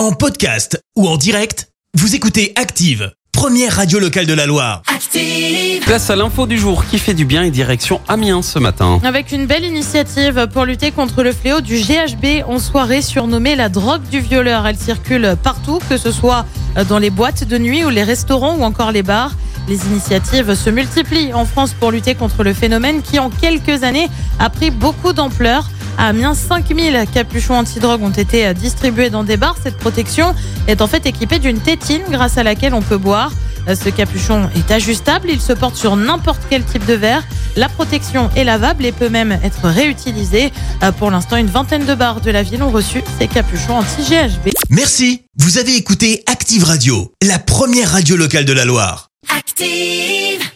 En podcast ou en direct, vous écoutez Active, première radio locale de la Loire. Active. Place à l'info du jour qui fait du bien et direction Amiens ce matin. Avec une belle initiative pour lutter contre le fléau du GHB en soirée surnommée la drogue du violeur. Elle circule partout, que ce soit dans les boîtes de nuit ou les restaurants ou encore les bars. Les initiatives se multiplient en France pour lutter contre le phénomène qui en quelques années a pris beaucoup d'ampleur. À Amiens, 5000 capuchons antidrogue ont été distribués dans des bars. Cette protection est en fait équipée d'une tétine grâce à laquelle on peut boire. Ce capuchon est ajustable, il se porte sur n'importe quel type de verre. La protection est lavable et peut même être réutilisée. Pour l'instant, une vingtaine de bars de la ville ont reçu ces capuchons anti-GHB. Merci, vous avez écouté Active Radio, la première radio locale de la Loire. Active.